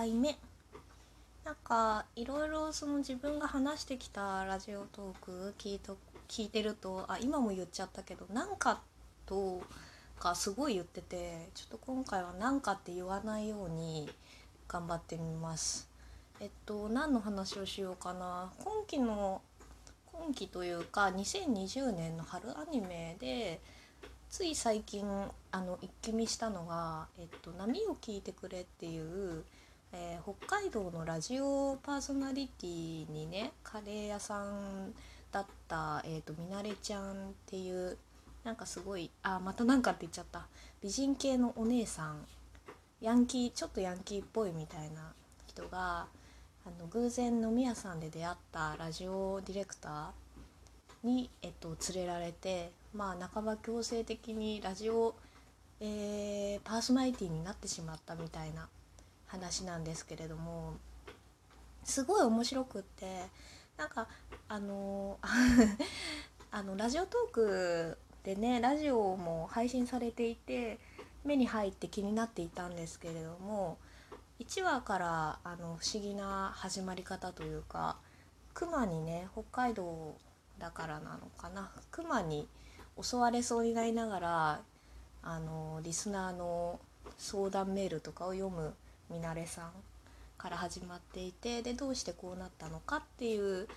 回目なんかいろいろその自分が話してきたラジオトーク聞いと聞いてるとあ今も言っちゃったけど「なんか」とかすごい言っててちょっと今回は「なんか」って言わないように頑張ってみます。えっと何の話をしようかな今期の今期というか2020年の春アニメでつい最近あの一気見したのが「えっと、波を聞いてくれ」っていう、えー、北海道のラジオパーソナリティにねカレー屋さんだった、えーと、みなれちゃんっていうなんかすごいあまた何かって言っちゃった。美人系のお姉さん。ヤンキーちょっとヤンキーっぽいみたいな人があの偶然飲み屋さんで出会ったラジオディレクターに、えっと、連れられてまあ半ば強制的にラジオ、えー、パーソナリティになってしまったみたいな話なんですけれどもすごい面白くってなんかあのあのラジオトークでねラジオも配信されていて目に入って気になっていたんですけれども1話からあの不思議な始まり方というか熊にね北海道だからなのかな熊に襲われそうになりながらあのリスナーの相談メールとかを読むみなれさんから始まっていてでどうしてこうなったのかっていう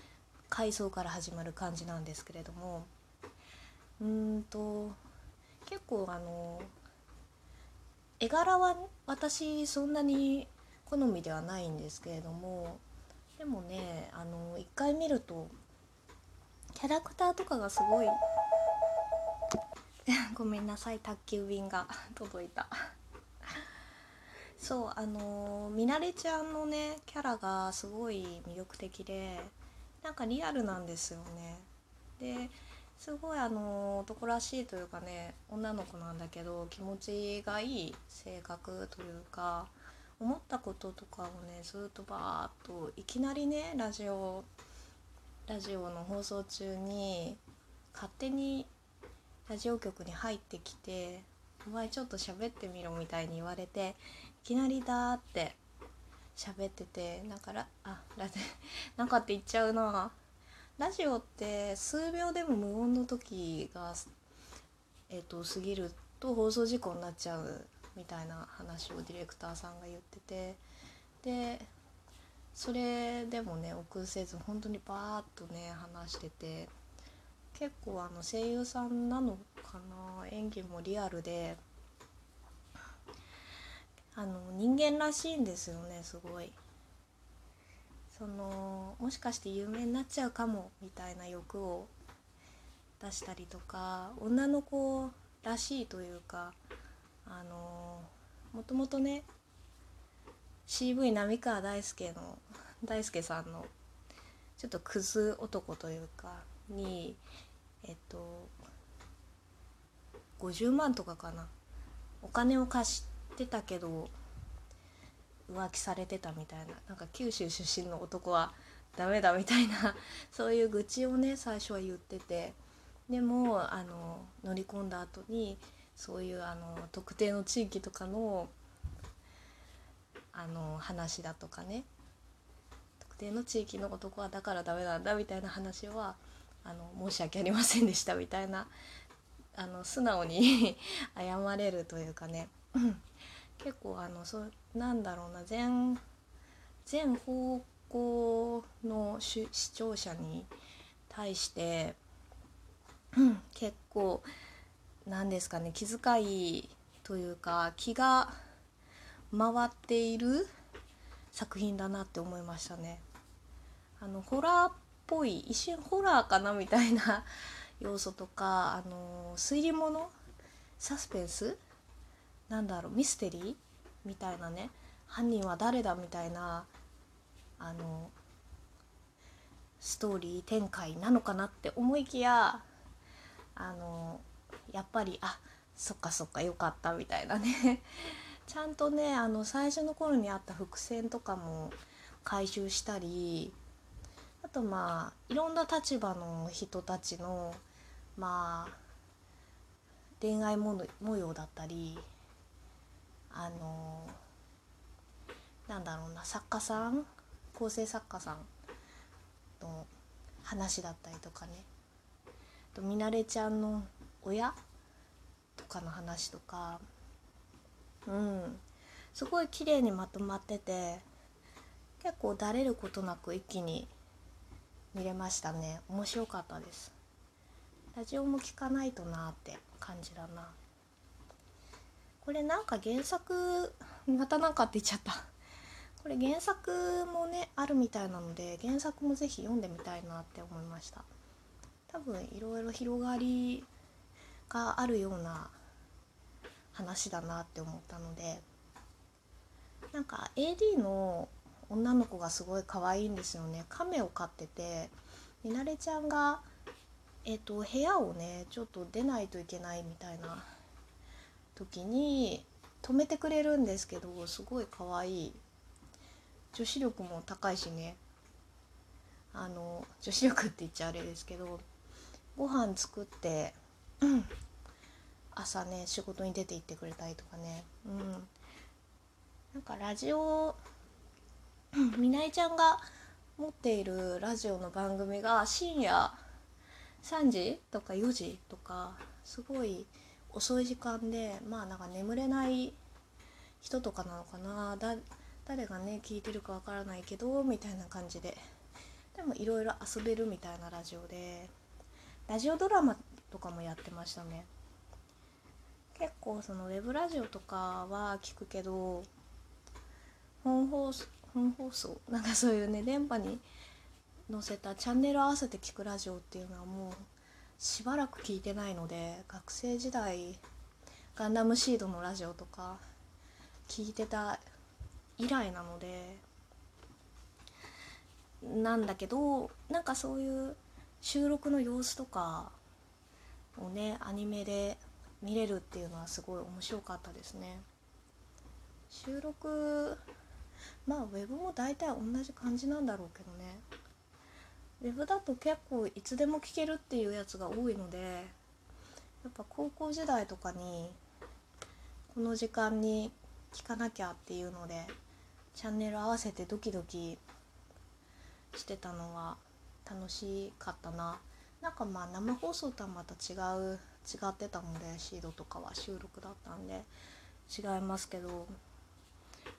回想から始まる感じなんですけれども。うんと結構あの絵柄は私そんなに好みではないんですけれども。でもねあの一回見るとキャラクターとかがすごい ごめんなさい宅急便が 届いた。そうあのみなれちゃんのねキャラがすごい魅力的でなんかリアルなんですよね。ですごいあの男らしいというかね女の子なんだけど気持ちがいい性格というか思ったこととかをねずっとバーッといきなりねラジオラジオの放送中に勝手にラジオ局に入ってきて「お前ちょっと喋ってみろ」みたいに言われていきなりだーって喋っててだからあラジ なんかって言っちゃうな。ラジオって数秒でも無音の時が、えーと、過ぎると放送事故になっちゃうみたいな話をディレクターさんが言っててでそれでもね臆せず本当にバーッとね話してて結構あの声優さんなのかな演技もリアルであの人間らしいんですよねすごい。そのもしかして有名になっちゃうかもみたいな欲を出したりとか女の子らしいというかあのもともとね CV 浪川大輔の大輔さんのちょっとクズ男というかにえっと50万とかかな。お金を貸してたけど浮気されてたみたいな。なんか九州出身の男はダメだみたいな。そういう愚痴をね最初は言ってて。でもあの乗り込んだ後にそういうあの特定の地域とかのあの話だとかね。特定の地域の男はだからダメなんだみたいな話はあの申し訳ありませんでしたみたいなあの素直に 謝れるというかね。結構あのそなんだろうな。全全方向の視聴者に対して結構何ですかね。気遣いというか気が回っている作品だなって思いましたね。あのホラーっぽい一瞬ホラーかなみたいな要素とかあの推理物？サスペンス？なんだろう？ミステリー？みたいなね。犯人は誰だみたいなあのストーリー展開なのかなって思いきやあのやっぱりあそっかそっかよかったみたいなね。ちゃんとねあの最初の頃にあった伏線とかも回収したりあとまあいろんな立場の人たちのまあ恋愛模様だったりあのなんだろうな作家さん構成作家さんの話だったりとかね。とみなれちゃんの親とかの話とか。うん。すごい綺麗にまとまってて結構だれることなく一気に見れましたね。面白かったです。ラジオも聞かないとなって感じだな。これなんか原作またなんかって言っちゃった。これ原作もねあるみたいなので原作も是非読んでみたいなって思いました。多分いろいろ広がりがあるような話だなって思ったのでなんか AD の女の子がすごい可愛いんですよね。亀を飼っててみなれちゃんがえっ、と部屋をねちょっと出ないといけないみたいな時に止めてくれるんですけどすごい可愛い。女子力も高いしね。あの女子力って言っちゃあれですけどご飯作って、うん、朝ね仕事に出て行ってくれたりとかね。うん。なんかラジオみなえちゃんが持っているラジオの番組が深夜3時とか4時とかすごい遅い時間でまあなんか眠れない人とかなのかな。だ誰がね聞いてるかわからないけどみたいな感じで。でもいろいろ遊べるみたいなラジオで。ラジオドラマとかもやってましたね。結構そのウェブラジオとかは聞くけど本放送本放送？なんかそういうね電波に載せたチャンネル合わせて聞くラジオっていうのはもうしばらく聞いてないので学生時代ガンダムシードのラジオとか聞いてた以来なのでなんだけどなんかそういう収録の様子とかをねアニメで見れるっていうのはすごい面白かったですね。収録まあウェブも大体同じ感じなんだろうけどね。ウェブだと結構いつでも聞けるっていうやつが多いのでやっぱ高校時代とかにこの時間に聞かなきゃっていうのでチャンネル合わせてドキドキしてたのは楽しかったな。なんかまあ生放送とはまた違う違ってたのでシードとかは収録だったんで違いますけど。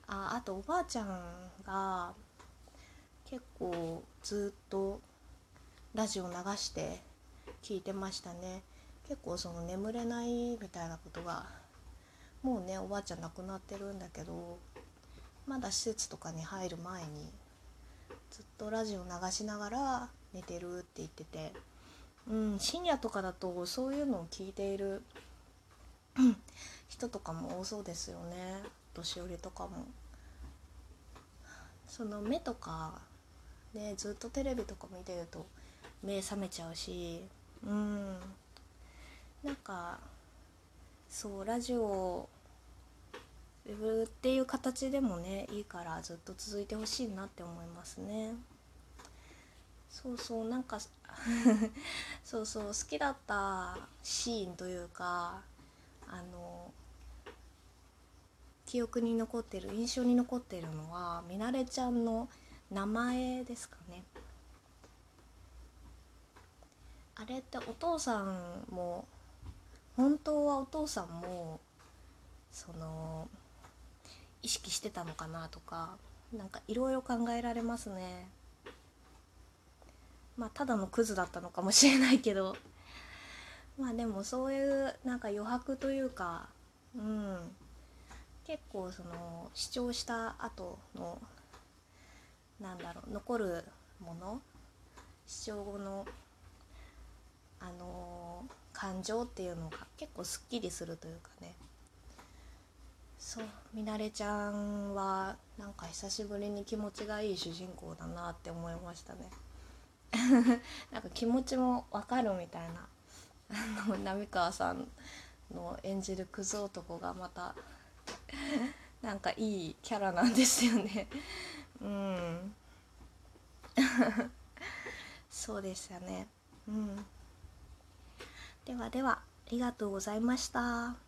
ああとおばあちゃんが結構ずっとラジオ流して聞いてましたね結構その眠れないみたいなことがもうねおばあちゃん亡くなってるんだけどまだ施設とかに入る前にずっとラジオ流しながら寝てるって言ってて、うん、深夜とかだとそういうのを聞いている人とかも多そうですよね年寄りとかも。その目とかねずっとテレビとか見てると目覚めちゃうしうん。なんかそうラジオウェブっていう形でもねいいからずっと続いてほしいなって思いますね。そうそうなんか そうそう好きだったシーンというかあの記憶に残ってる印象に残ってるのはみなれちゃんの名前ですかね。あれってお父さんも本当はお父さんもその意識してたのかなとかなんかいろいろ考えられますね。まあただのクズだったのかもしれないけど。まあでもそういうなんか余白というかうん。結構その視聴した後のなんだろう残るもの視聴後のあのー、感情っていうのが結構すっきりするというかね。そうみなれちゃんはなんか久しぶりに気持ちがいい主人公だなって思いましたね。なんか気持ちもわかるみたいな。あの浪川さんの演じるクズ男がまた なんかいいキャラなんですよね。うん。そうでしたね。うん。ではではありがとうございました。